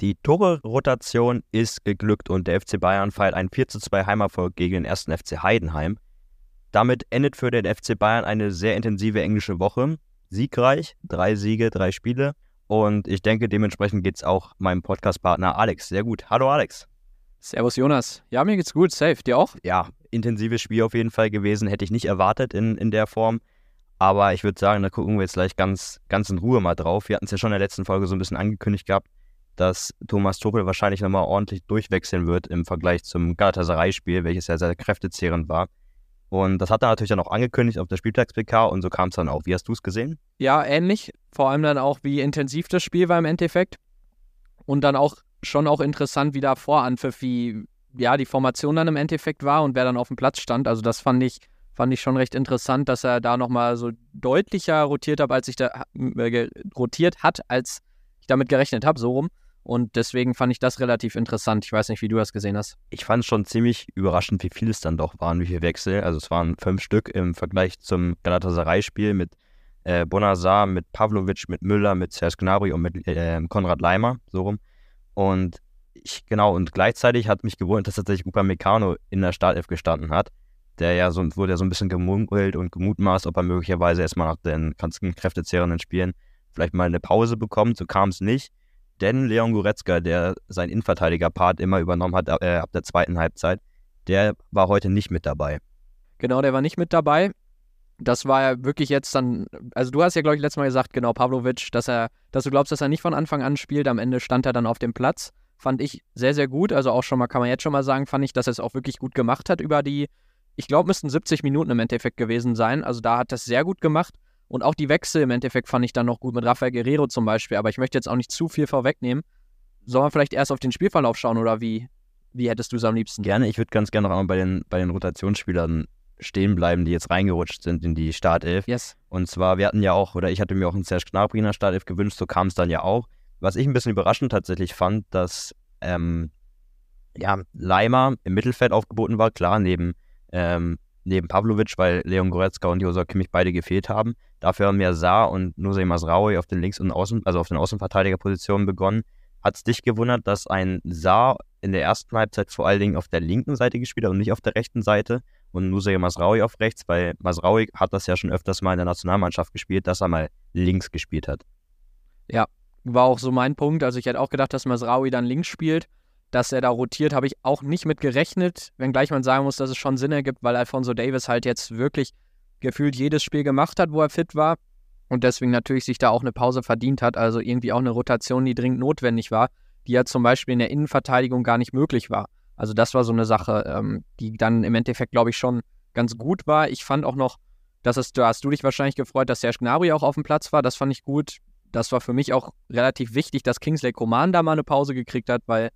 Die Tore-Rotation ist geglückt und der FC Bayern feiert einen 4:2 Heimerfolg gegen den 1. FC Heidenheim. Damit endet für den FC Bayern eine sehr intensive englische Woche. Siegreich, drei Siege, drei Spiele. Und ich denke, dementsprechend geht es auch meinem Podcast-Partner Alex sehr gut. Hallo Alex. Servus Jonas. Ja, mir geht's gut. Safe. Dir auch? Ja, intensives Spiel auf jeden Fall gewesen. Hätte ich nicht erwartet in, in der Form. Aber ich würde sagen, da gucken wir jetzt gleich ganz, ganz in Ruhe mal drauf. Wir hatten es ja schon in der letzten Folge so ein bisschen angekündigt gehabt, dass Thomas Tuchel wahrscheinlich nochmal ordentlich durchwechseln wird im Vergleich zum Galatasaray-Spiel, welches ja sehr kräftezehrend war. Und das hat er natürlich dann auch angekündigt auf der Spieltags-PK und so kam es dann auch. Wie hast du es gesehen? Ja, ähnlich. Vor allem dann auch, wie intensiv das Spiel war im Endeffekt. Und dann auch schon auch interessant, wie da Voranpfiff, wie ja, die Formation dann im Endeffekt war und wer dann auf dem Platz stand. Also das fand ich, fand ich schon recht interessant, dass er da nochmal so deutlicher rotiert hat, als ich da äh, rotiert hat, als ich damit gerechnet habe, so rum. Und deswegen fand ich das relativ interessant. Ich weiß nicht, wie du das gesehen hast. Ich fand es schon ziemlich überraschend, wie viele es dann doch waren, wie viele Wechsel. Also es waren fünf Stück im Vergleich zum Galatasaray-Spiel mit äh, Bonazar, mit Pavlovic, mit Müller, mit Serge Gnabry und mit äh, Konrad Leimer, so rum. Und ich, genau, und gleichzeitig hat mich gewundert, dass tatsächlich Upamecano in der Startelf gestanden hat. Der ja so, wurde ja so ein bisschen gemunkelt und gemutmaßt, ob er möglicherweise erstmal nach den ganzen kräftezehrenden Spielen vielleicht mal eine Pause bekommt. So kam es nicht. Denn Leon Goretzka, der sein Innenverteidiger-Part immer übernommen hat äh, ab der zweiten Halbzeit, der war heute nicht mit dabei. Genau, der war nicht mit dabei. Das war ja wirklich jetzt dann, also du hast ja, glaube ich, letztes Mal gesagt, genau, Pavlovic, dass er, dass du glaubst, dass er nicht von Anfang an spielt. Am Ende stand er dann auf dem Platz. Fand ich sehr, sehr gut. Also auch schon mal, kann man jetzt schon mal sagen, fand ich, dass er es auch wirklich gut gemacht hat über die, ich glaube, müssten 70 Minuten im Endeffekt gewesen sein. Also da hat das sehr gut gemacht. Und auch die Wechsel im Endeffekt fand ich dann noch gut mit Rafael Guerrero zum Beispiel. Aber ich möchte jetzt auch nicht zu viel vorwegnehmen. Soll man vielleicht erst auf den Spielverlauf schauen oder wie, wie hättest du es am liebsten? Gerne. Ich würde ganz gerne noch einmal bei den, bei den Rotationsspielern stehen bleiben, die jetzt reingerutscht sind in die Startelf. Yes. Und zwar, wir hatten ja auch, oder ich hatte mir auch einen Serge Gnabry in der Startelf gewünscht, so kam es dann ja auch. Was ich ein bisschen überraschend tatsächlich fand, dass ähm, ja, Leimer im Mittelfeld aufgeboten war, klar, neben ähm, neben Pavlovic, weil Leon Goretzka und Josa Kimmich beide gefehlt haben. Dafür haben wir Saar und Nusay Masraoui auf den Links- und Außen, also auf den Außenverteidigerpositionen begonnen. Hat es dich gewundert, dass ein Saar in der ersten Halbzeit vor allen Dingen auf der linken Seite gespielt hat und nicht auf der rechten Seite und Nusay Masraoui auf rechts, weil Masraoui hat das ja schon öfters mal in der Nationalmannschaft gespielt, dass er mal links gespielt hat. Ja, war auch so mein Punkt. Also ich hätte auch gedacht, dass Masraoui dann links spielt dass er da rotiert, habe ich auch nicht mit gerechnet, wenngleich man sagen muss, dass es schon Sinn ergibt, weil Alfonso Davis halt jetzt wirklich gefühlt jedes Spiel gemacht hat, wo er fit war und deswegen natürlich sich da auch eine Pause verdient hat, also irgendwie auch eine Rotation, die dringend notwendig war, die ja zum Beispiel in der Innenverteidigung gar nicht möglich war. Also das war so eine Sache, ähm, die dann im Endeffekt, glaube ich, schon ganz gut war. Ich fand auch noch, dass es, da hast du dich wahrscheinlich gefreut, dass Serge Gnabry auch auf dem Platz war. Das fand ich gut. Das war für mich auch relativ wichtig, dass Kingsley Coman da mal eine Pause gekriegt hat, weil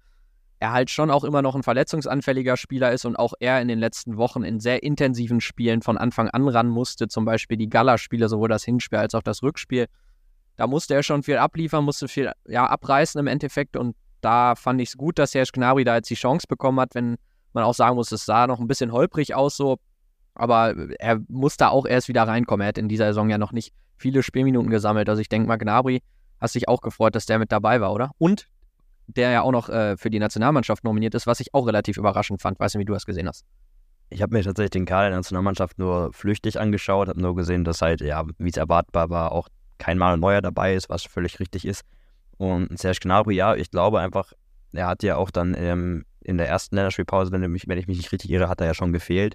er halt schon auch immer noch ein verletzungsanfälliger Spieler ist und auch er in den letzten Wochen in sehr intensiven Spielen von Anfang an ran musste, zum Beispiel die Gala-Spiele, sowohl das Hinspiel als auch das Rückspiel. Da musste er schon viel abliefern, musste viel ja, abreißen im Endeffekt und da fand ich es gut, dass Serge Gnabry da jetzt die Chance bekommen hat, wenn man auch sagen muss, es sah noch ein bisschen holprig aus so, aber er muss da auch erst wieder reinkommen. Er hat in dieser Saison ja noch nicht viele Spielminuten gesammelt, also ich denke mal, Gnabry hast dich auch gefreut, dass der mit dabei war, oder? Und der ja auch noch äh, für die Nationalmannschaft nominiert ist, was ich auch relativ überraschend fand. Weiß nicht, wie du das gesehen hast. Ich habe mir tatsächlich den Kader der Nationalmannschaft nur flüchtig angeschaut, habe nur gesehen, dass halt, ja, wie es erwartbar war, auch kein Manuel Neuer dabei ist, was völlig richtig ist. Und Serge Gnabry, ja, ich glaube einfach, er hat ja auch dann ähm, in der ersten Länderspielpause, wenn, mich, wenn ich mich nicht richtig irre, hat er ja schon gefehlt.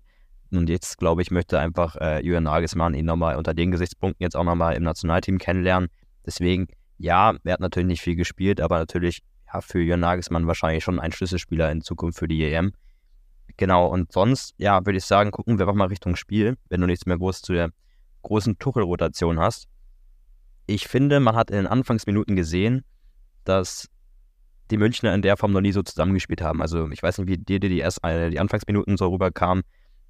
Und jetzt, glaube ich, möchte einfach äh, Julian Nagelsmann ihn nochmal unter den Gesichtspunkten jetzt auch nochmal im Nationalteam kennenlernen. Deswegen, ja, er hat natürlich nicht viel gespielt, aber natürlich ja, für Jörn Nagelsmann wahrscheinlich schon ein Schlüsselspieler in Zukunft für die EM. Genau, und sonst, ja, würde ich sagen, gucken wir einfach mal Richtung Spiel, wenn du nichts mehr groß zu der großen Tuchel-Rotation hast. Ich finde, man hat in den Anfangsminuten gesehen, dass die Münchner in der Form noch nie so zusammengespielt haben. Also ich weiß nicht, wie dir die, erst, äh, die Anfangsminuten so rüberkamen.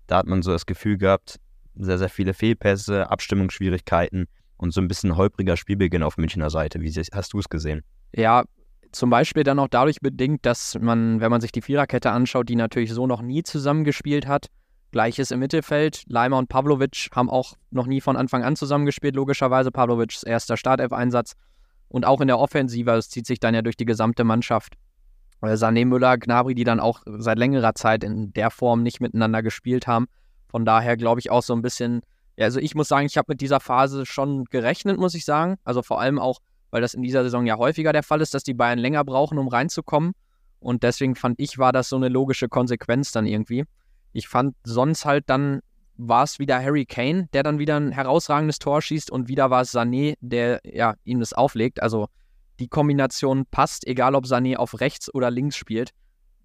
Da hat man so das Gefühl gehabt, sehr, sehr viele Fehlpässe, Abstimmungsschwierigkeiten und so ein bisschen holpriger Spielbeginn auf Münchner Seite. Wie hast du es gesehen? Ja, zum Beispiel dann auch dadurch bedingt, dass man, wenn man sich die Viererkette anschaut, die natürlich so noch nie zusammengespielt hat, Gleiches im Mittelfeld. Leimer und Pavlovic haben auch noch nie von Anfang an zusammengespielt, logischerweise. Pavlovics erster Startelf-Einsatz. Und auch in der Offensive, es zieht sich dann ja durch die gesamte Mannschaft. Äh, Sané, Müller, Gnabry, die dann auch seit längerer Zeit in der Form nicht miteinander gespielt haben. Von daher glaube ich auch so ein bisschen, ja, also ich muss sagen, ich habe mit dieser Phase schon gerechnet, muss ich sagen. Also vor allem auch, weil das in dieser Saison ja häufiger der Fall ist, dass die Bayern länger brauchen, um reinzukommen. Und deswegen fand ich, war das so eine logische Konsequenz dann irgendwie. Ich fand sonst halt dann war es wieder Harry Kane, der dann wieder ein herausragendes Tor schießt und wieder war es Sané, der ja ihm das auflegt. Also die Kombination passt, egal ob Sané auf rechts oder links spielt.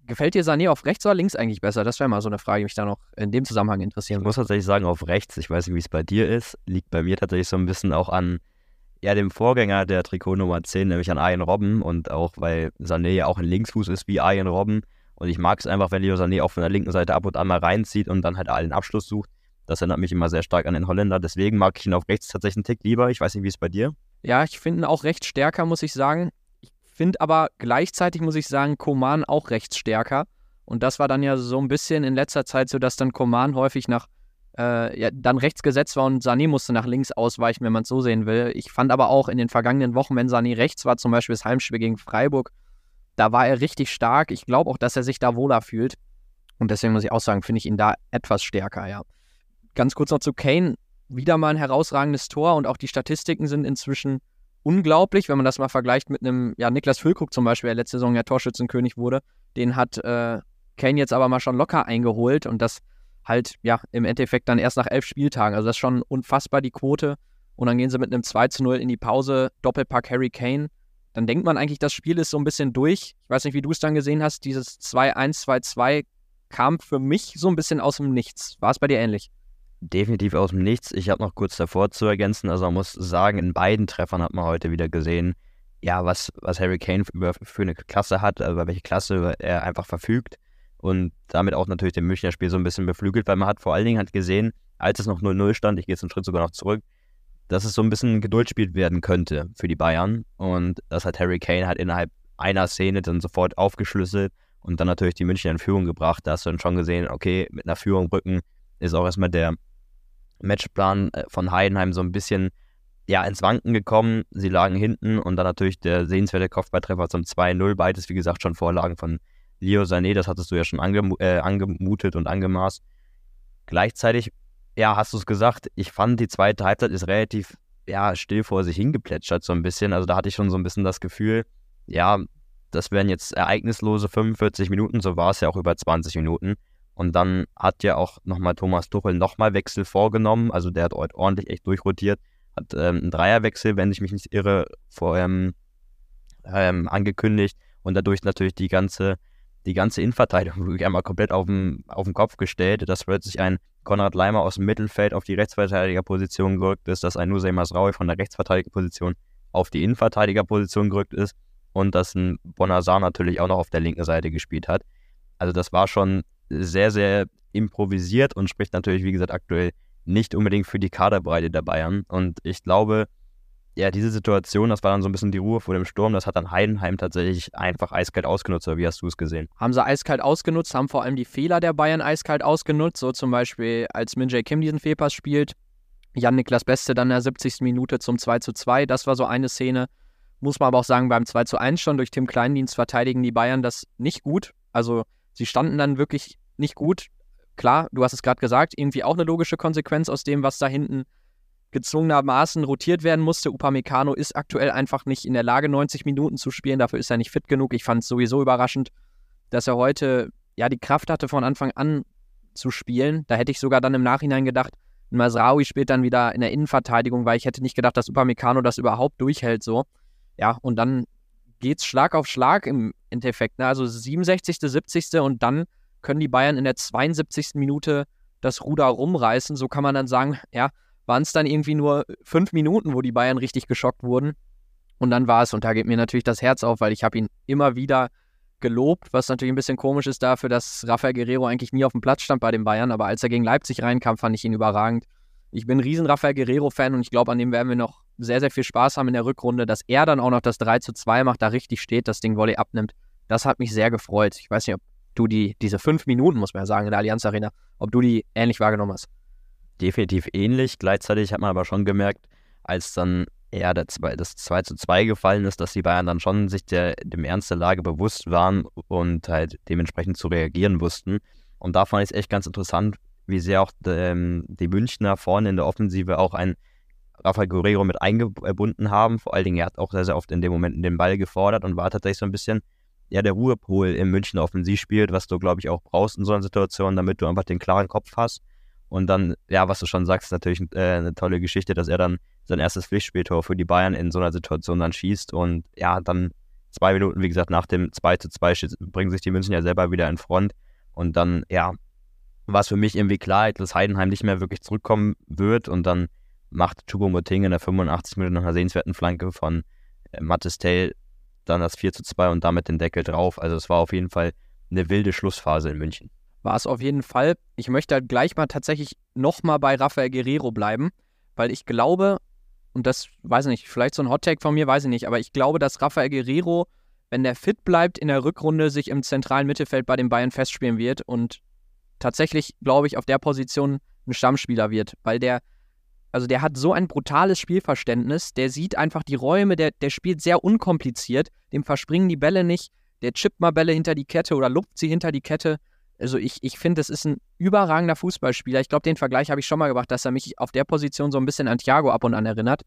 Gefällt dir Sané auf rechts oder links eigentlich besser? Das wäre mal so eine Frage, die mich da noch in dem Zusammenhang interessieren Ich muss tatsächlich sagen, auf rechts. Ich weiß nicht, wie es bei dir ist. Liegt bei mir tatsächlich so ein bisschen auch an ja, dem Vorgänger der Trikot Nummer 10, nämlich an Ian Robben. Und auch, weil Sané ja auch ein Linksfuß ist wie Ian Robben. Und ich mag es einfach, wenn Leo Sané auch von der linken Seite ab und an mal reinzieht und dann halt allen Abschluss sucht. Das erinnert mich immer sehr stark an den Holländer. Deswegen mag ich ihn auf rechts tatsächlich einen Tick lieber. Ich weiß nicht, wie es bei dir? Ja, ich finde ihn auch recht stärker, muss ich sagen. Ich finde aber gleichzeitig, muss ich sagen, Koman auch rechts stärker. Und das war dann ja so ein bisschen in letzter Zeit so, dass dann Koman häufig nach äh, ja, dann rechts gesetzt war und Sané musste nach links ausweichen, wenn man es so sehen will. Ich fand aber auch in den vergangenen Wochen, wenn Sané rechts war, zum Beispiel das Heimspiel gegen Freiburg, da war er richtig stark. Ich glaube auch, dass er sich da wohler fühlt. Und deswegen muss ich auch sagen, finde ich ihn da etwas stärker, ja. Ganz kurz noch zu Kane. Wieder mal ein herausragendes Tor und auch die Statistiken sind inzwischen unglaublich, wenn man das mal vergleicht mit einem, ja, Niklas Füllkrug zum Beispiel, der letzte Saison ja Torschützenkönig wurde. Den hat äh, Kane jetzt aber mal schon locker eingeholt und das halt, ja, im Endeffekt dann erst nach elf Spieltagen. Also das ist schon unfassbar, die Quote. Und dann gehen sie mit einem 2 zu 0 in die Pause, Doppelpack Harry Kane. Dann denkt man eigentlich, das Spiel ist so ein bisschen durch. Ich weiß nicht, wie du es dann gesehen hast. Dieses 2-1, 2-2 kam für mich so ein bisschen aus dem Nichts. War es bei dir ähnlich? definitiv aus dem Nichts. Ich habe noch kurz davor zu ergänzen, also man muss sagen, in beiden Treffern hat man heute wieder gesehen, ja, was, was Harry Kane für, für eine Klasse hat, also über welche Klasse er einfach verfügt und damit auch natürlich dem Münchner Spiel so ein bisschen beflügelt, weil man hat vor allen Dingen halt gesehen, als es noch 0-0 stand, ich gehe jetzt einen Schritt sogar noch zurück, dass es so ein bisschen ein Geduldsspiel werden könnte für die Bayern und das hat Harry Kane halt innerhalb einer Szene dann sofort aufgeschlüsselt und dann natürlich die Münchner in Führung gebracht. Da hast du dann schon gesehen, okay, mit einer Führung rücken ist auch erstmal der Matchplan äh, von Heidenheim so ein bisschen ja, ins Wanken gekommen. Sie lagen hinten und dann natürlich der sehenswerte Kopfballtreffer zum 2-0. Beides, wie gesagt, schon Vorlagen von Leo Sané. Das hattest du ja schon angem äh, angemutet und angemaßt. Gleichzeitig, ja, hast du es gesagt, ich fand, die zweite Halbzeit ist relativ ja, still vor sich hingeplätschert, so ein bisschen. Also da hatte ich schon so ein bisschen das Gefühl, ja, das wären jetzt ereignislose 45 Minuten, so war es ja auch über 20 Minuten. Und dann hat ja auch nochmal Thomas Tuchel nochmal Wechsel vorgenommen. Also der hat heute ordentlich echt durchrotiert. Hat ähm, einen Dreierwechsel, wenn ich mich nicht irre, vor, ähm, ähm, angekündigt. Und dadurch natürlich die ganze, die ganze Innenverteidigung wirklich einmal komplett auf den, auf den Kopf gestellt. Dass plötzlich ein Konrad Leimer aus dem Mittelfeld auf die Rechtsverteidigerposition gerückt ist, dass ein Nusay Masraui von der Rechtsverteidigerposition auf die Innenverteidigerposition gerückt ist und dass ein Bonazar natürlich auch noch auf der linken Seite gespielt hat. Also das war schon sehr, sehr improvisiert und spricht natürlich, wie gesagt, aktuell nicht unbedingt für die Kaderbreite der Bayern. Und ich glaube, ja, diese Situation, das war dann so ein bisschen die Ruhe vor dem Sturm, das hat dann Heidenheim tatsächlich einfach eiskalt ausgenutzt, oder wie hast du es gesehen? Haben sie eiskalt ausgenutzt, haben vor allem die Fehler der Bayern eiskalt ausgenutzt, so zum Beispiel als Min Jae Kim diesen Fehlpass spielt, Jan-Niklas Beste dann in der 70. Minute zum 2 zu 2, das war so eine Szene. Muss man aber auch sagen, beim 2 zu 1 schon durch Tim Kleindienst verteidigen die Bayern das nicht gut. Also Sie standen dann wirklich nicht gut. Klar, du hast es gerade gesagt, irgendwie auch eine logische Konsequenz aus dem, was da hinten gezwungenermaßen rotiert werden musste. Upamecano ist aktuell einfach nicht in der Lage, 90 Minuten zu spielen. Dafür ist er nicht fit genug. Ich fand es sowieso überraschend, dass er heute ja die Kraft hatte, von Anfang an zu spielen. Da hätte ich sogar dann im Nachhinein gedacht, Masraoui spielt dann wieder in der Innenverteidigung, weil ich hätte nicht gedacht, dass Upamecano das überhaupt durchhält so. Ja, und dann geht es Schlag auf Schlag im Endeffekt. Ne? Also 67., 70. und dann können die Bayern in der 72. Minute das Ruder rumreißen. So kann man dann sagen, ja, waren es dann irgendwie nur fünf Minuten, wo die Bayern richtig geschockt wurden. Und dann war es, und da geht mir natürlich das Herz auf, weil ich habe ihn immer wieder gelobt, was natürlich ein bisschen komisch ist dafür, dass Rafael Guerrero eigentlich nie auf dem Platz stand bei den Bayern, aber als er gegen Leipzig reinkam, fand ich ihn überragend. Ich bin ein riesen Rafael Guerrero-Fan und ich glaube, an dem werden wir noch sehr, sehr viel Spaß haben in der Rückrunde, dass er dann auch noch das 3 zu 2 macht, da richtig steht, das Ding Volley abnimmt. Das hat mich sehr gefreut. Ich weiß nicht, ob du die, diese fünf Minuten, muss man ja sagen, in der Allianz Arena, ob du die ähnlich wahrgenommen hast. Definitiv ähnlich. Gleichzeitig hat man aber schon gemerkt, als dann ja, der zwei, das 2 zu 2 gefallen ist, dass die Bayern dann schon sich der, dem Ernst der Lage bewusst waren und halt dementsprechend zu reagieren wussten. Und da fand ich es echt ganz interessant, wie sehr auch ähm, die Münchner vorne in der Offensive auch ein Rafael Guerrero mit eingebunden haben. Vor allen Dingen, er hat auch sehr, sehr oft in dem Moment den Ball gefordert und war tatsächlich so ein bisschen ja, der Ruhepol im Münchner Offensivspiel, was du, glaube ich, auch brauchst in so einer Situation, damit du einfach den klaren Kopf hast. Und dann, ja, was du schon sagst, natürlich äh, eine tolle Geschichte, dass er dann sein erstes Pflichtspieltor für die Bayern in so einer Situation dann schießt. Und ja, dann zwei Minuten, wie gesagt, nach dem 2 zu 2 bringen sich die München ja selber wieder in Front. Und dann, ja, war es für mich irgendwie klar, dass Heidenheim nicht mehr wirklich zurückkommen wird. Und dann macht Choupo-Moting in der 85 Minute nach einer sehenswerten Flanke von äh, Mattes Tell dann das 4 zu 2 und damit den Deckel drauf. Also es war auf jeden Fall eine wilde Schlussphase in München. War es auf jeden Fall. Ich möchte halt gleich mal tatsächlich nochmal bei Rafael Guerrero bleiben, weil ich glaube, und das weiß ich nicht, vielleicht so ein Hottake von mir, weiß ich nicht, aber ich glaube, dass Rafael Guerrero, wenn der fit bleibt, in der Rückrunde sich im zentralen Mittelfeld bei den Bayern festspielen wird und tatsächlich, glaube ich, auf der Position ein Stammspieler wird, weil der also der hat so ein brutales Spielverständnis, der sieht einfach die Räume, der, der spielt sehr unkompliziert, dem verspringen die Bälle nicht, der chippt mal Bälle hinter die Kette oder lupft sie hinter die Kette. Also ich, ich finde, das ist ein überragender Fußballspieler. Ich glaube, den Vergleich habe ich schon mal gemacht, dass er mich auf der Position so ein bisschen an Thiago ab und an erinnert.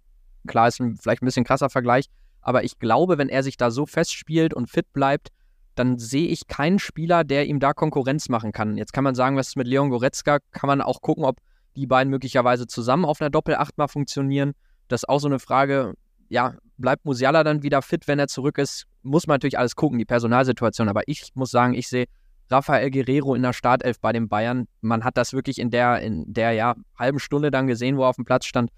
Klar, ist ein, vielleicht ein bisschen krasser Vergleich, aber ich glaube, wenn er sich da so festspielt und fit bleibt, dann sehe ich keinen Spieler, der ihm da Konkurrenz machen kann. Jetzt kann man sagen, was ist mit Leon Goretzka? Kann man auch gucken, ob die beiden möglicherweise zusammen auf einer Doppel-8 mal funktionieren. Das ist auch so eine Frage, ja, bleibt Musiala dann wieder fit, wenn er zurück ist? Muss man natürlich alles gucken, die Personalsituation. Aber ich muss sagen, ich sehe Rafael Guerrero in der Startelf bei den Bayern. Man hat das wirklich in der, in der ja, halben Stunde dann gesehen, wo er auf dem Platz stand.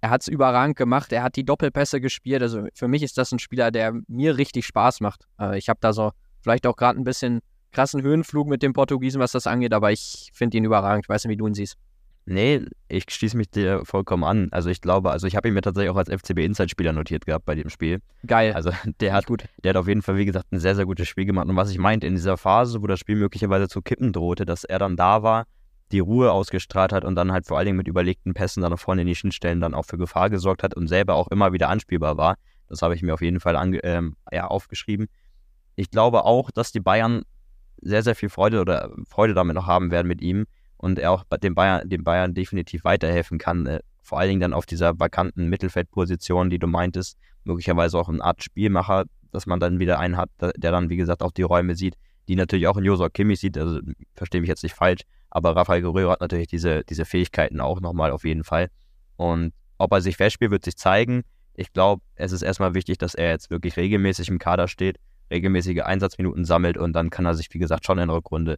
Er hat es überragend gemacht. Er hat die Doppelpässe gespielt. Also für mich ist das ein Spieler, der mir richtig Spaß macht. Äh, ich habe da so vielleicht auch gerade ein bisschen krassen Höhenflug mit dem Portugiesen, was das angeht, aber ich finde ihn überragend. Ich weiß nicht, wie du ihn siehst. Nee, ich schließe mich dir vollkommen an. Also ich glaube, also ich habe ihn mir tatsächlich auch als FCB Inside-Spieler notiert gehabt bei dem Spiel. Geil. Also der hat gut, der hat auf jeden Fall, wie gesagt, ein sehr, sehr gutes Spiel gemacht. Und was ich meinte, in dieser Phase, wo das Spiel möglicherweise zu kippen drohte, dass er dann da war, die Ruhe ausgestrahlt hat und dann halt vor allen Dingen mit überlegten Pässen dann nach vorne in die Schnittstellen dann auch für Gefahr gesorgt hat und selber auch immer wieder anspielbar war. Das habe ich mir auf jeden Fall ange ähm, ja, aufgeschrieben. Ich glaube auch, dass die Bayern sehr, sehr viel Freude oder Freude damit noch haben werden mit ihm und er auch den Bayern, den Bayern definitiv weiterhelfen kann. Äh, vor allen Dingen dann auf dieser vakanten Mittelfeldposition, die du meintest, möglicherweise auch eine Art Spielmacher, dass man dann wieder einen hat, der dann, wie gesagt, auch die Räume sieht, die natürlich auch in Josua Kimmich sieht, also verstehe mich jetzt nicht falsch, aber Rafael Guerrero hat natürlich diese, diese Fähigkeiten auch nochmal auf jeden Fall. Und ob er sich festspielt, wird sich zeigen. Ich glaube, es ist erstmal wichtig, dass er jetzt wirklich regelmäßig im Kader steht, regelmäßige Einsatzminuten sammelt und dann kann er sich, wie gesagt, schon in der Rückrunde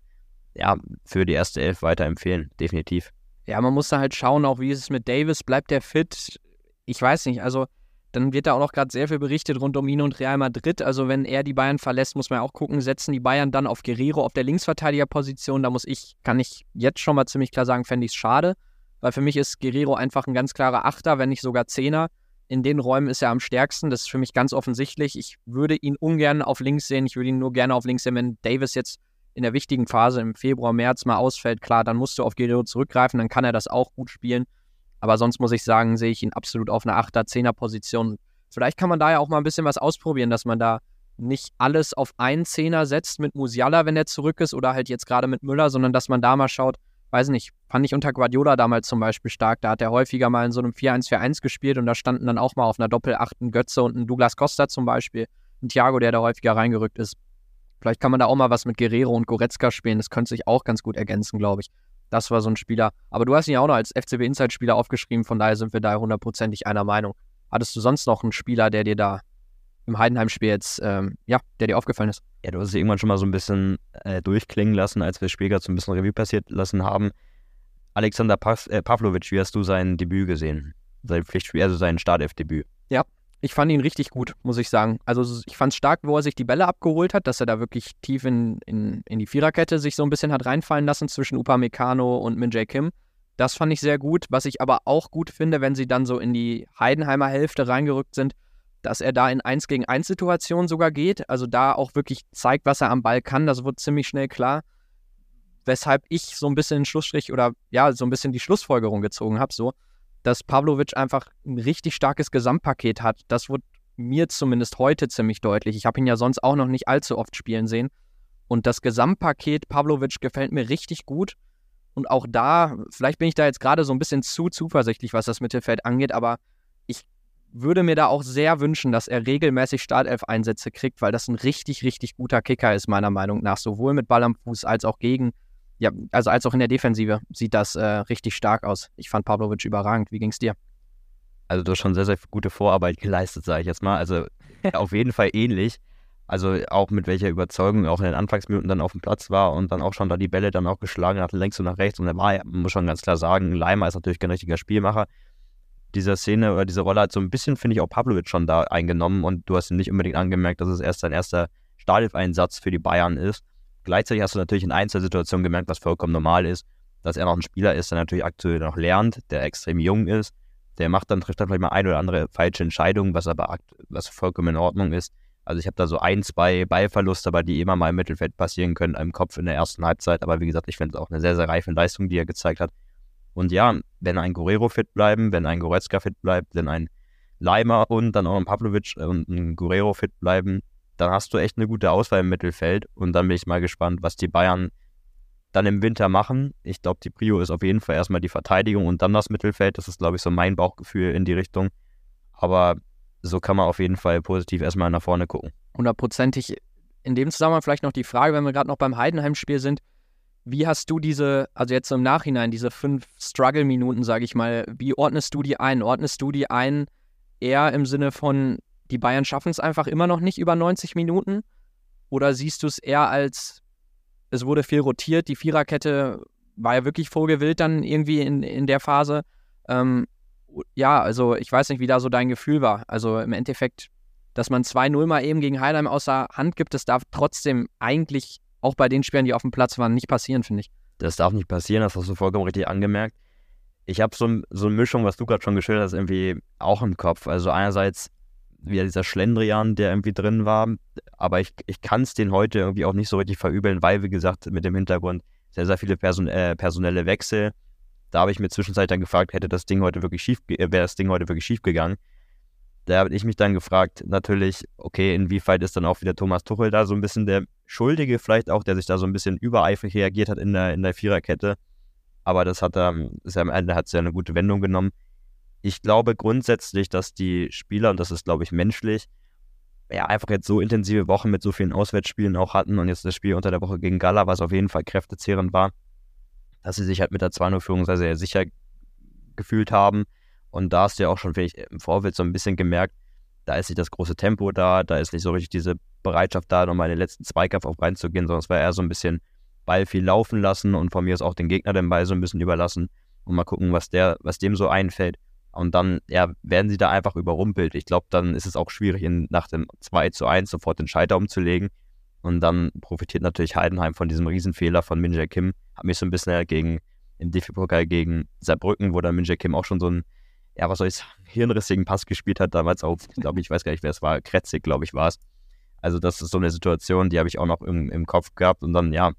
ja, für die erste Elf weiterempfehlen, definitiv. Ja, man muss da halt schauen, auch wie ist es mit Davis, bleibt der fit? Ich weiß nicht, also dann wird da auch noch gerade sehr viel berichtet rund um ihn und Real Madrid. Also wenn er die Bayern verlässt, muss man auch gucken, setzen die Bayern dann auf Guerrero auf der Linksverteidigerposition. Da muss ich, kann ich jetzt schon mal ziemlich klar sagen, fände ich es schade, weil für mich ist Guerrero einfach ein ganz klarer Achter, wenn nicht sogar Zehner. In den Räumen ist er am stärksten. Das ist für mich ganz offensichtlich. Ich würde ihn ungern auf links sehen. Ich würde ihn nur gerne auf links sehen, wenn Davis jetzt in der wichtigen Phase im Februar, März mal ausfällt, klar, dann musst du auf Guerrero zurückgreifen, dann kann er das auch gut spielen. Aber sonst muss ich sagen, sehe ich ihn absolut auf einer 8er, 10er Position. Vielleicht kann man da ja auch mal ein bisschen was ausprobieren, dass man da nicht alles auf einen Zehner setzt mit Musiala, wenn er zurück ist, oder halt jetzt gerade mit Müller, sondern dass man da mal schaut, weiß nicht, fand ich unter Guardiola damals zum Beispiel stark. Da hat er häufiger mal in so einem 4-1-4-1 gespielt und da standen dann auch mal auf einer Doppel-8 ein Götze und ein Douglas Costa zum Beispiel, ein Thiago, der da häufiger reingerückt ist. Vielleicht kann man da auch mal was mit Guerrero und Goretzka spielen. Das könnte sich auch ganz gut ergänzen, glaube ich. Das war so ein Spieler. Aber du hast ihn ja auch noch als FCB Inside-Spieler aufgeschrieben, von daher sind wir da hundertprozentig einer Meinung. Hattest du sonst noch einen Spieler, der dir da im Heidenheim-Spiel jetzt, ähm, ja, der dir aufgefallen ist? Ja, du hast es irgendwann schon mal so ein bisschen äh, durchklingen lassen, als wir das Spiel gerade so ein bisschen Revue passiert lassen haben. Alexander Pas äh, Pavlovic, wie hast du sein Debüt gesehen? Sein Pflichtspiel, also sein Startelf-Debüt? Ja, ich fand ihn richtig gut, muss ich sagen. Also ich fand es stark, wo er sich die Bälle abgeholt hat, dass er da wirklich tief in, in, in die Viererkette sich so ein bisschen hat reinfallen lassen zwischen Upamecano und Min Jae Kim. Das fand ich sehr gut. Was ich aber auch gut finde, wenn sie dann so in die Heidenheimer Hälfte reingerückt sind, dass er da in 1 gegen 1 Situationen sogar geht. Also da auch wirklich zeigt, was er am Ball kann. Das wird ziemlich schnell klar. Weshalb ich so ein bisschen den Schlussstrich oder ja, so ein bisschen die Schlussfolgerung gezogen habe. So, dass Pavlovic einfach ein richtig starkes Gesamtpaket hat. Das wurde mir zumindest heute ziemlich deutlich. Ich habe ihn ja sonst auch noch nicht allzu oft spielen sehen. Und das Gesamtpaket Pavlovic gefällt mir richtig gut. Und auch da, vielleicht bin ich da jetzt gerade so ein bisschen zu zuversichtlich, was das Mittelfeld angeht, aber ich würde mir da auch sehr wünschen, dass er regelmäßig Startelf-Einsätze kriegt, weil das ein richtig, richtig guter Kicker ist, meiner Meinung nach. Sowohl mit Ball am Fuß als auch gegen, ja, also als auch in der Defensive sieht das äh, richtig stark aus. Ich fand Pavlovic überragend. Wie ging es dir? Also du hast schon sehr, sehr gute Vorarbeit geleistet, sage ich jetzt mal. Also auf jeden Fall ähnlich. Also auch mit welcher Überzeugung auch in den Anfangsminuten dann auf dem Platz war und dann auch schon da die Bälle dann auch geschlagen hat, links und nach rechts. Und er war, man muss schon ganz klar sagen, Leimer ist natürlich kein richtiger Spielmacher. Dieser Szene oder diese Rolle hat so ein bisschen, finde ich, auch Pavlovic schon da eingenommen und du hast ihn nicht unbedingt angemerkt, dass es erst sein erster Startelf-Einsatz für die Bayern ist. Gleichzeitig hast du natürlich in Einzelsituationen gemerkt, was vollkommen normal ist, dass er noch ein Spieler ist, der natürlich aktuell noch lernt, der extrem jung ist. Der macht dann, trifft dann vielleicht mal ein oder andere falsche Entscheidung, was aber was vollkommen in Ordnung ist. Also ich habe da so ein, zwei Ballverluste, aber die immer mal im Mittelfeld passieren können, im Kopf in der ersten Halbzeit. Aber wie gesagt, ich finde es auch eine sehr, sehr reife Leistung, die er gezeigt hat. Und ja, wenn ein Guerrero fit bleiben, wenn ein Goretzka fit bleibt, wenn ein Leimer und dann auch ein Pavlovic und ein Guerrero fit bleiben, dann hast du echt eine gute Auswahl im Mittelfeld. Und dann bin ich mal gespannt, was die Bayern dann im Winter machen. Ich glaube, die Prio ist auf jeden Fall erstmal die Verteidigung und dann das Mittelfeld. Das ist, glaube ich, so mein Bauchgefühl in die Richtung. Aber so kann man auf jeden Fall positiv erstmal nach vorne gucken. Hundertprozentig. In dem Zusammenhang vielleicht noch die Frage, wenn wir gerade noch beim Heidenheim-Spiel sind, wie hast du diese, also jetzt im Nachhinein, diese fünf Struggle-Minuten, sage ich mal, wie ordnest du die ein? Ordnest du die ein eher im Sinne von, die Bayern schaffen es einfach immer noch nicht über 90 Minuten? Oder siehst du es eher als, es wurde viel rotiert, die Viererkette war ja wirklich vogelwild dann irgendwie in, in der Phase. Ähm, ja, also ich weiß nicht, wie da so dein Gefühl war. Also im Endeffekt, dass man 2-0 mal eben gegen Heilheim außer Hand gibt, das darf trotzdem eigentlich auch bei den Spielern, die auf dem Platz waren, nicht passieren, finde ich. Das darf nicht passieren, das hast du vollkommen richtig angemerkt. Ich habe so, so eine Mischung, was du gerade schon geschildert hast, irgendwie auch im Kopf. Also einerseits wieder dieser Schlendrian, der irgendwie drin war, aber ich, ich kann es den heute irgendwie auch nicht so richtig verübeln, weil, wie gesagt, mit dem Hintergrund sehr, sehr viele Person, äh, personelle Wechsel da habe ich mir zwischenzeitlich dann gefragt, hätte das Ding heute wirklich schief, äh, wäre das Ding heute wirklich schief gegangen. Da habe ich mich dann gefragt, natürlich, okay, inwieweit ist dann auch wieder Thomas Tuchel da so ein bisschen der Schuldige, vielleicht auch, der sich da so ein bisschen übereifrig reagiert hat in der, in der Viererkette. Aber das hat er, ist ja am Ende hat es ja eine gute Wendung genommen. Ich glaube grundsätzlich, dass die Spieler, und das ist, glaube ich, menschlich, ja, einfach jetzt so intensive Wochen mit so vielen Auswärtsspielen auch hatten und jetzt das Spiel unter der Woche gegen Gala, was auf jeden Fall kräftezehrend war, dass sie sich halt mit der 2-0-Führung sehr, sehr sicher gefühlt haben. Und da hast du ja auch schon vielleicht im Vorfeld so ein bisschen gemerkt, da ist nicht das große Tempo da, da ist nicht so richtig diese Bereitschaft da, nochmal in den letzten Zweikampf auf reinzugehen, sondern es war eher so ein bisschen Ball viel laufen lassen und von mir aus auch den Gegner den Ball so ein bisschen überlassen und mal gucken, was der, was dem so einfällt. Und dann ja, werden sie da einfach überrumpelt. Ich glaube, dann ist es auch schwierig, in, nach dem 2 zu 1 sofort den Scheiter umzulegen. Und dann profitiert natürlich Heidenheim von diesem Riesenfehler von Minja Kim. Hat mich so ein bisschen gegen im DFB-Pokal gegen Saarbrücken, wo dann Minja Kim auch schon so einen, ja, was soll ich sagen, hirnrissigen Pass gespielt hat, damals auch, ich glaube, ich weiß gar nicht, wer es war, Kretzig, glaube ich, war es. Also, das ist so eine Situation, die habe ich auch noch im, im Kopf gehabt. Und dann, ja,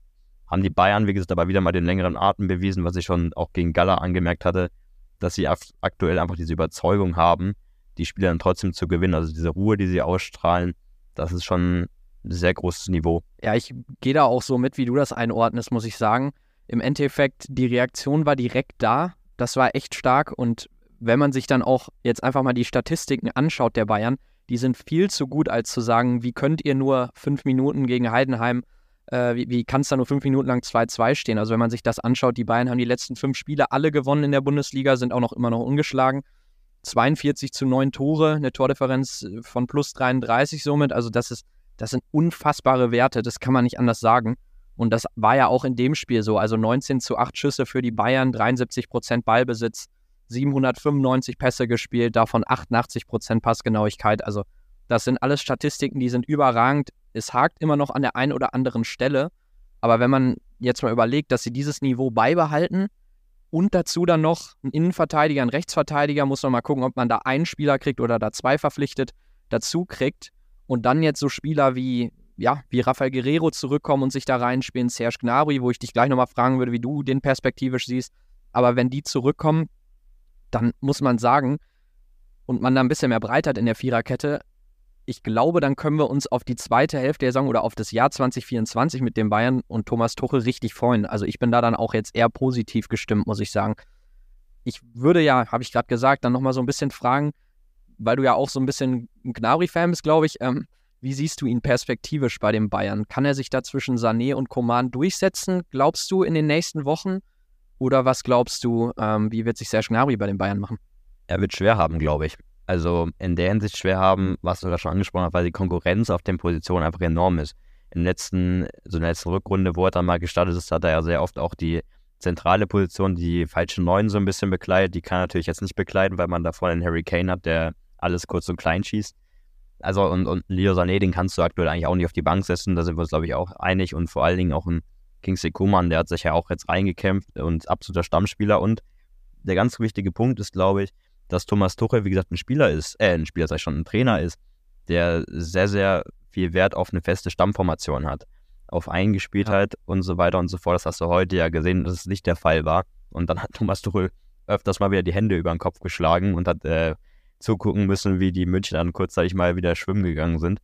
haben die Bayern, wie gesagt, aber wieder mal den längeren Atem bewiesen, was ich schon auch gegen Gala angemerkt hatte, dass sie aktuell einfach diese Überzeugung haben, die Spieler dann trotzdem zu gewinnen. Also diese Ruhe, die sie ausstrahlen, das ist schon sehr großes Niveau. Ja, ich gehe da auch so mit, wie du das einordnest, muss ich sagen. Im Endeffekt, die Reaktion war direkt da. Das war echt stark. Und wenn man sich dann auch jetzt einfach mal die Statistiken anschaut der Bayern, die sind viel zu gut, als zu sagen, wie könnt ihr nur fünf Minuten gegen Heidenheim, äh, wie, wie kann es da nur fünf Minuten lang 2-2 stehen? Also wenn man sich das anschaut, die Bayern haben die letzten fünf Spiele alle gewonnen in der Bundesliga, sind auch noch immer noch ungeschlagen. 42 zu 9 Tore, eine Tordifferenz von plus 33 somit. Also das ist das sind unfassbare Werte, das kann man nicht anders sagen. Und das war ja auch in dem Spiel so. Also 19 zu 8 Schüsse für die Bayern, 73 Prozent Ballbesitz, 795 Pässe gespielt, davon 88 Prozent Passgenauigkeit. Also das sind alles Statistiken, die sind überragend. Es hakt immer noch an der einen oder anderen Stelle. Aber wenn man jetzt mal überlegt, dass sie dieses Niveau beibehalten und dazu dann noch einen Innenverteidiger, einen Rechtsverteidiger, muss man mal gucken, ob man da einen Spieler kriegt oder da zwei verpflichtet, dazu kriegt und dann jetzt so Spieler wie, ja, wie Rafael Guerrero zurückkommen und sich da reinspielen, Serge Gnabry, wo ich dich gleich nochmal fragen würde, wie du den perspektivisch siehst. Aber wenn die zurückkommen, dann muss man sagen, und man da ein bisschen mehr Breite hat in der Viererkette, ich glaube, dann können wir uns auf die zweite Hälfte der Saison oder auf das Jahr 2024 mit dem Bayern und Thomas Tuchel richtig freuen. Also ich bin da dann auch jetzt eher positiv gestimmt, muss ich sagen. Ich würde ja, habe ich gerade gesagt, dann nochmal so ein bisschen fragen, weil du ja auch so ein bisschen ein Gnabry-Fan bist, glaube ich. Ähm, wie siehst du ihn perspektivisch bei den Bayern? Kann er sich da zwischen Sané und Coman durchsetzen, glaubst du, in den nächsten Wochen? Oder was glaubst du, ähm, wie wird sich Serge Gnabry bei den Bayern machen? Er wird schwer haben, glaube ich. Also in der Hinsicht schwer haben, was du da schon angesprochen hast, weil die Konkurrenz auf den Positionen einfach enorm ist. Im letzten, so in der letzten Rückrunde, wo er dann mal gestartet ist, hat er ja sehr oft auch die zentrale Position, die falsche Neun so ein bisschen bekleidet. Die kann er natürlich jetzt nicht bekleiden, weil man da vorne einen Harry Kane hat, der alles kurz und klein schießt. Also und, und Leo Sané, den kannst du aktuell eigentlich auch nicht auf die Bank setzen, da sind wir uns, glaube ich, auch einig. Und vor allen Dingen auch ein Kingsley Coman, der hat sich ja auch jetzt reingekämpft und absoluter Stammspieler. Und der ganz wichtige Punkt ist, glaube ich, dass Thomas Tuchel, wie gesagt, ein Spieler ist, äh, ein Spieler, sag ich schon, ein Trainer ist, der sehr, sehr viel Wert auf eine feste Stammformation hat, auf Eingespieltheit ja. und so weiter und so fort. Das hast du heute ja gesehen, dass es nicht der Fall war. Und dann hat Thomas Tuchel öfters mal wieder die Hände über den Kopf geschlagen und hat äh, zugucken müssen, wie die München dann kurzzeitig mal wieder schwimmen gegangen sind.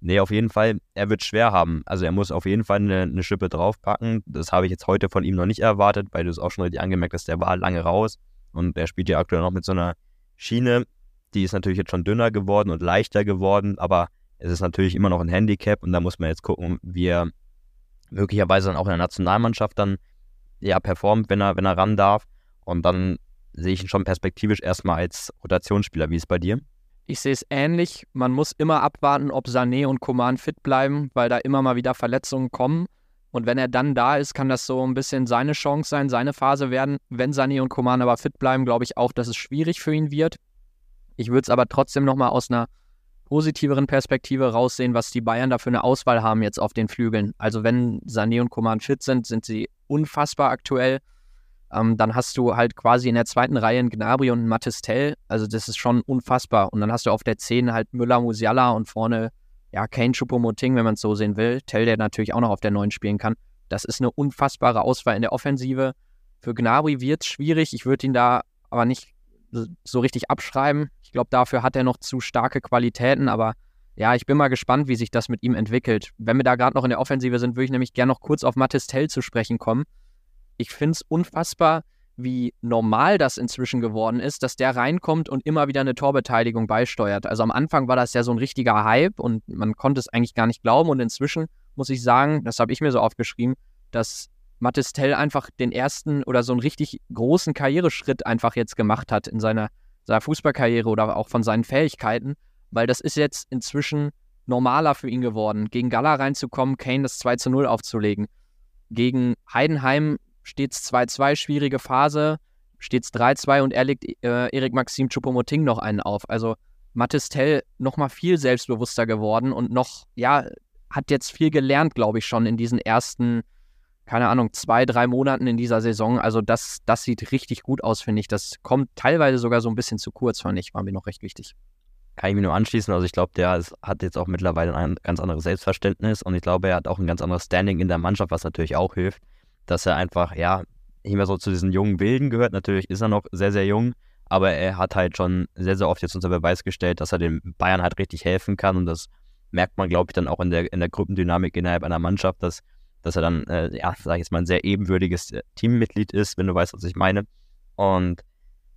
Nee, auf jeden Fall, er wird schwer haben. Also er muss auf jeden Fall eine, eine Schippe draufpacken. Das habe ich jetzt heute von ihm noch nicht erwartet, weil du es auch schon richtig angemerkt hast, der war lange raus. Und er spielt ja aktuell noch mit so einer Schiene, die ist natürlich jetzt schon dünner geworden und leichter geworden, aber es ist natürlich immer noch ein Handicap und da muss man jetzt gucken, wie er möglicherweise dann auch in der Nationalmannschaft dann ja performt, wenn er, wenn er ran darf. Und dann sehe ich ihn schon perspektivisch erstmal als Rotationsspieler. Wie ist es bei dir? Ich sehe es ähnlich. Man muss immer abwarten, ob Sané und Coman fit bleiben, weil da immer mal wieder Verletzungen kommen. Und wenn er dann da ist, kann das so ein bisschen seine Chance sein, seine Phase werden. Wenn Sani und Koman aber fit bleiben, glaube ich auch, dass es schwierig für ihn wird. Ich würde es aber trotzdem nochmal aus einer positiveren Perspektive raussehen, was die Bayern da für eine Auswahl haben jetzt auf den Flügeln. Also wenn Sané und Koman fit sind, sind sie unfassbar aktuell. Ähm, dann hast du halt quasi in der zweiten Reihe einen Gnabry und einen Matistel. Also das ist schon unfassbar. Und dann hast du auf der 10 halt Müller, Musiala und vorne ja, Kane Choupo-Moting, wenn man es so sehen will. Tell, der natürlich auch noch auf der 9 spielen kann. Das ist eine unfassbare Auswahl in der Offensive. Für Gnabry wird es schwierig. Ich würde ihn da aber nicht so richtig abschreiben. Ich glaube, dafür hat er noch zu starke Qualitäten, aber ja, ich bin mal gespannt, wie sich das mit ihm entwickelt. Wenn wir da gerade noch in der Offensive sind, würde ich nämlich gerne noch kurz auf Mathis Tell zu sprechen kommen. Ich finde es unfassbar, wie normal das inzwischen geworden ist, dass der reinkommt und immer wieder eine Torbeteiligung beisteuert. Also am Anfang war das ja so ein richtiger Hype und man konnte es eigentlich gar nicht glauben. Und inzwischen muss ich sagen, das habe ich mir so aufgeschrieben, dass Mathis Tell einfach den ersten oder so einen richtig großen Karriereschritt einfach jetzt gemacht hat in seiner, seiner Fußballkarriere oder auch von seinen Fähigkeiten, weil das ist jetzt inzwischen normaler für ihn geworden, gegen Gala reinzukommen, Kane das 2 zu 0 aufzulegen. Gegen Heidenheim steht es 2-2, schwierige Phase, steht es 3-2 und er legt äh, Erik Maxim Choupo-Moting noch einen auf. Also Mathis Tell noch mal viel selbstbewusster geworden und noch, ja, hat jetzt viel gelernt, glaube ich, schon in diesen ersten, keine Ahnung, zwei, drei Monaten in dieser Saison. Also das, das sieht richtig gut aus, finde ich. Das kommt teilweise sogar so ein bisschen zu kurz, fand ich, war mir noch recht wichtig. Kann ich mir nur anschließen. Also ich glaube, der ist, hat jetzt auch mittlerweile ein ganz anderes Selbstverständnis und ich glaube, er hat auch ein ganz anderes Standing in der Mannschaft, was natürlich auch hilft dass er einfach, ja, nicht mehr so zu diesen jungen Wilden gehört. Natürlich ist er noch sehr, sehr jung, aber er hat halt schon sehr, sehr oft jetzt unter Beweis gestellt, dass er den Bayern halt richtig helfen kann und das merkt man, glaube ich, dann auch in der, in der Gruppendynamik innerhalb einer Mannschaft, dass, dass er dann, äh, ja, sag ich jetzt mal, ein sehr ebenwürdiges äh, Teammitglied ist, wenn du weißt, was ich meine. Und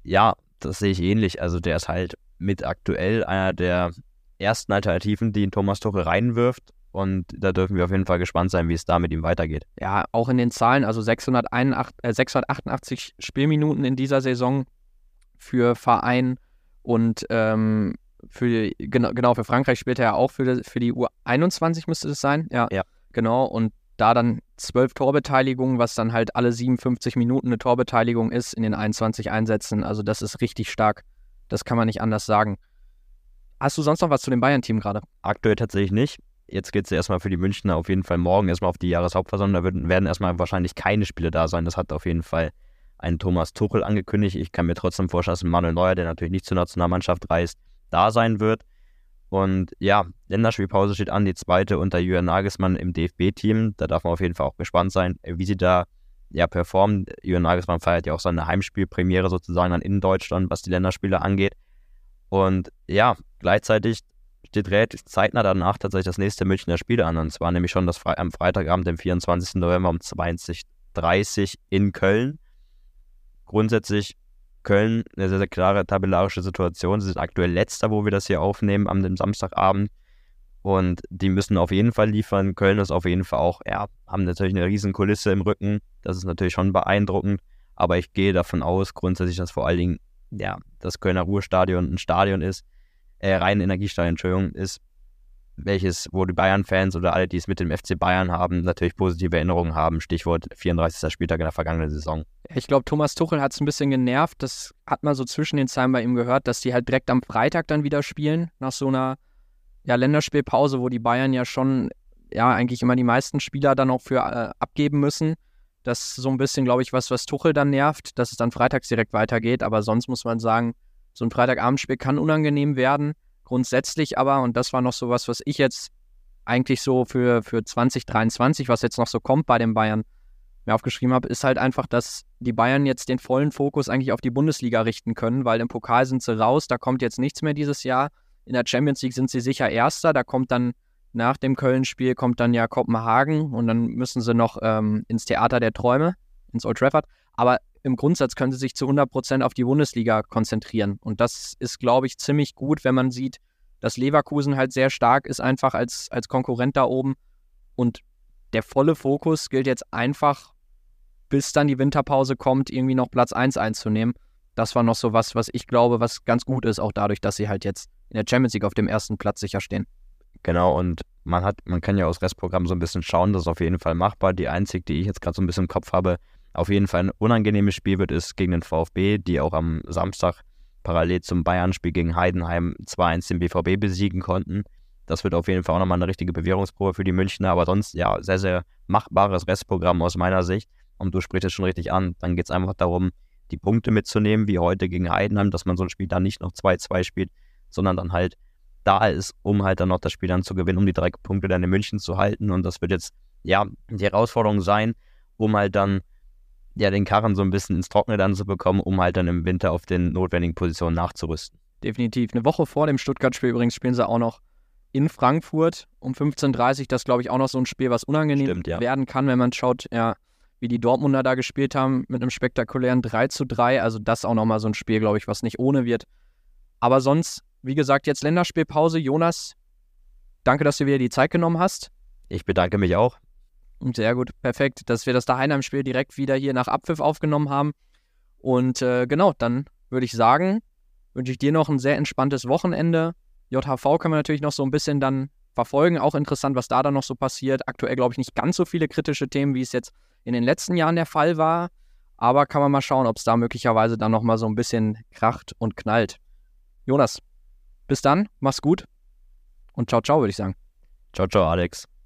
ja, das sehe ich ähnlich. Also der ist halt mit aktuell einer der ersten Alternativen, die in Thomas Tuchel reinwirft und da dürfen wir auf jeden Fall gespannt sein, wie es da mit ihm weitergeht. Ja, auch in den Zahlen, also 681, äh, 688 Spielminuten in dieser Saison für Verein und ähm, für genau, genau für Frankreich spielt er ja auch für die, für die U21 müsste es sein. Ja, ja. Genau. Und da dann zwölf Torbeteiligungen, was dann halt alle 57 Minuten eine Torbeteiligung ist in den 21 Einsätzen. Also das ist richtig stark. Das kann man nicht anders sagen. Hast du sonst noch was zu dem Bayern-Team gerade? Aktuell tatsächlich nicht. Jetzt geht es erstmal für die Münchner auf jeden Fall morgen erstmal auf die Jahreshauptversammlung. Da werden erstmal wahrscheinlich keine Spiele da sein. Das hat auf jeden Fall ein Thomas Tuchel angekündigt. Ich kann mir trotzdem vorstellen, dass Manuel Neuer, der natürlich nicht zur Nationalmannschaft reist, da sein wird. Und ja, Länderspielpause steht an, die zweite unter Jürgen Nagelsmann im DFB-Team. Da darf man auf jeden Fall auch gespannt sein, wie sie da ja, performen. Jürgen Nagelsmann feiert ja auch seine Heimspielpremiere sozusagen dann in Deutschland, was die Länderspiele angeht. Und ja, gleichzeitig steht relativ zeitnah danach tatsächlich das nächste Münchner Spiel an. Und zwar nämlich schon das Fre am Freitagabend, dem 24. November um 20.30 in Köln. Grundsätzlich Köln eine sehr, sehr klare tabellarische Situation. Sie sind aktuell letzter, wo wir das hier aufnehmen, am dem Samstagabend. Und die müssen auf jeden Fall liefern. Köln ist auf jeden Fall auch, ja, haben natürlich eine riesen Kulisse im Rücken. Das ist natürlich schon beeindruckend. Aber ich gehe davon aus, grundsätzlich, dass vor allen Dingen, ja, das Kölner Ruhrstadion ein Stadion ist, äh, rein Energiestadion, Entschuldigung, ist, welches, wo die Bayern-Fans oder alle, die es mit dem FC Bayern haben, natürlich positive Erinnerungen haben. Stichwort 34. Spieltag in der vergangenen Saison. Ich glaube, Thomas Tuchel hat es ein bisschen genervt. Das hat man so zwischen den Zeilen bei ihm gehört, dass die halt direkt am Freitag dann wieder spielen, nach so einer ja, Länderspielpause, wo die Bayern ja schon ja eigentlich immer die meisten Spieler dann auch für äh, abgeben müssen. Das ist so ein bisschen, glaube ich, was, was Tuchel dann nervt, dass es dann freitags direkt weitergeht. Aber sonst muss man sagen, so ein Freitagabendspiel kann unangenehm werden. Grundsätzlich aber, und das war noch so was, was ich jetzt eigentlich so für, für 2023, was jetzt noch so kommt bei den Bayern, mir aufgeschrieben habe, ist halt einfach, dass die Bayern jetzt den vollen Fokus eigentlich auf die Bundesliga richten können, weil im Pokal sind sie raus, da kommt jetzt nichts mehr dieses Jahr. In der Champions League sind sie sicher Erster. Da kommt dann nach dem Köln-Spiel kommt dann ja Kopenhagen und dann müssen sie noch ähm, ins Theater der Träume, ins Old Trafford. Aber im Grundsatz können sie sich zu 100 Prozent auf die Bundesliga konzentrieren. Und das ist, glaube ich, ziemlich gut, wenn man sieht, dass Leverkusen halt sehr stark ist, einfach als, als Konkurrent da oben. Und der volle Fokus gilt jetzt einfach, bis dann die Winterpause kommt, irgendwie noch Platz 1 einzunehmen. Das war noch so was, was ich glaube, was ganz gut ist, auch dadurch, dass sie halt jetzt in der Champions League auf dem ersten Platz sicher stehen. Genau, und man hat, man kann ja aus Restprogramm so ein bisschen schauen, das ist auf jeden Fall machbar. Die einzige, die ich jetzt gerade so ein bisschen im Kopf habe, auf jeden Fall ein unangenehmes Spiel wird, ist gegen den VfB, die auch am Samstag parallel zum Bayern-Spiel gegen Heidenheim 2-1 den BVB besiegen konnten. Das wird auf jeden Fall auch nochmal eine richtige Bewährungsprobe für die Münchner, aber sonst ja, sehr, sehr machbares Restprogramm aus meiner Sicht. Und du sprichst es schon richtig an. Dann geht es einfach darum, die Punkte mitzunehmen, wie heute gegen Heidenheim, dass man so ein Spiel dann nicht noch 2-2 spielt, sondern dann halt da ist, um halt dann noch das Spiel dann zu gewinnen, um die drei Punkte dann in München zu halten. Und das wird jetzt, ja, die Herausforderung sein, um halt dann, ja, den Karren so ein bisschen ins Trockene dann zu bekommen, um halt dann im Winter auf den notwendigen Positionen nachzurüsten. Definitiv. Eine Woche vor dem Stuttgart-Spiel übrigens spielen sie auch noch in Frankfurt um 15.30 Uhr. Das glaube ich auch noch so ein Spiel, was unangenehm Stimmt, ja. werden kann, wenn man schaut, ja, wie die Dortmunder da gespielt haben mit einem spektakulären 3 zu 3. Also das auch nochmal so ein Spiel, glaube ich, was nicht ohne wird. Aber sonst wie gesagt, jetzt Länderspielpause. Jonas, danke, dass du wieder die Zeit genommen hast. Ich bedanke mich auch. Sehr gut, perfekt, dass wir das Daheim-Spiel direkt wieder hier nach Abpfiff aufgenommen haben. Und äh, genau, dann würde ich sagen, wünsche ich dir noch ein sehr entspanntes Wochenende. JHV kann man natürlich noch so ein bisschen dann verfolgen. Auch interessant, was da dann noch so passiert. Aktuell glaube ich nicht ganz so viele kritische Themen, wie es jetzt in den letzten Jahren der Fall war. Aber kann man mal schauen, ob es da möglicherweise dann nochmal so ein bisschen kracht und knallt. Jonas, bis dann, mach's gut und ciao, ciao, würde ich sagen. Ciao, ciao, Alex.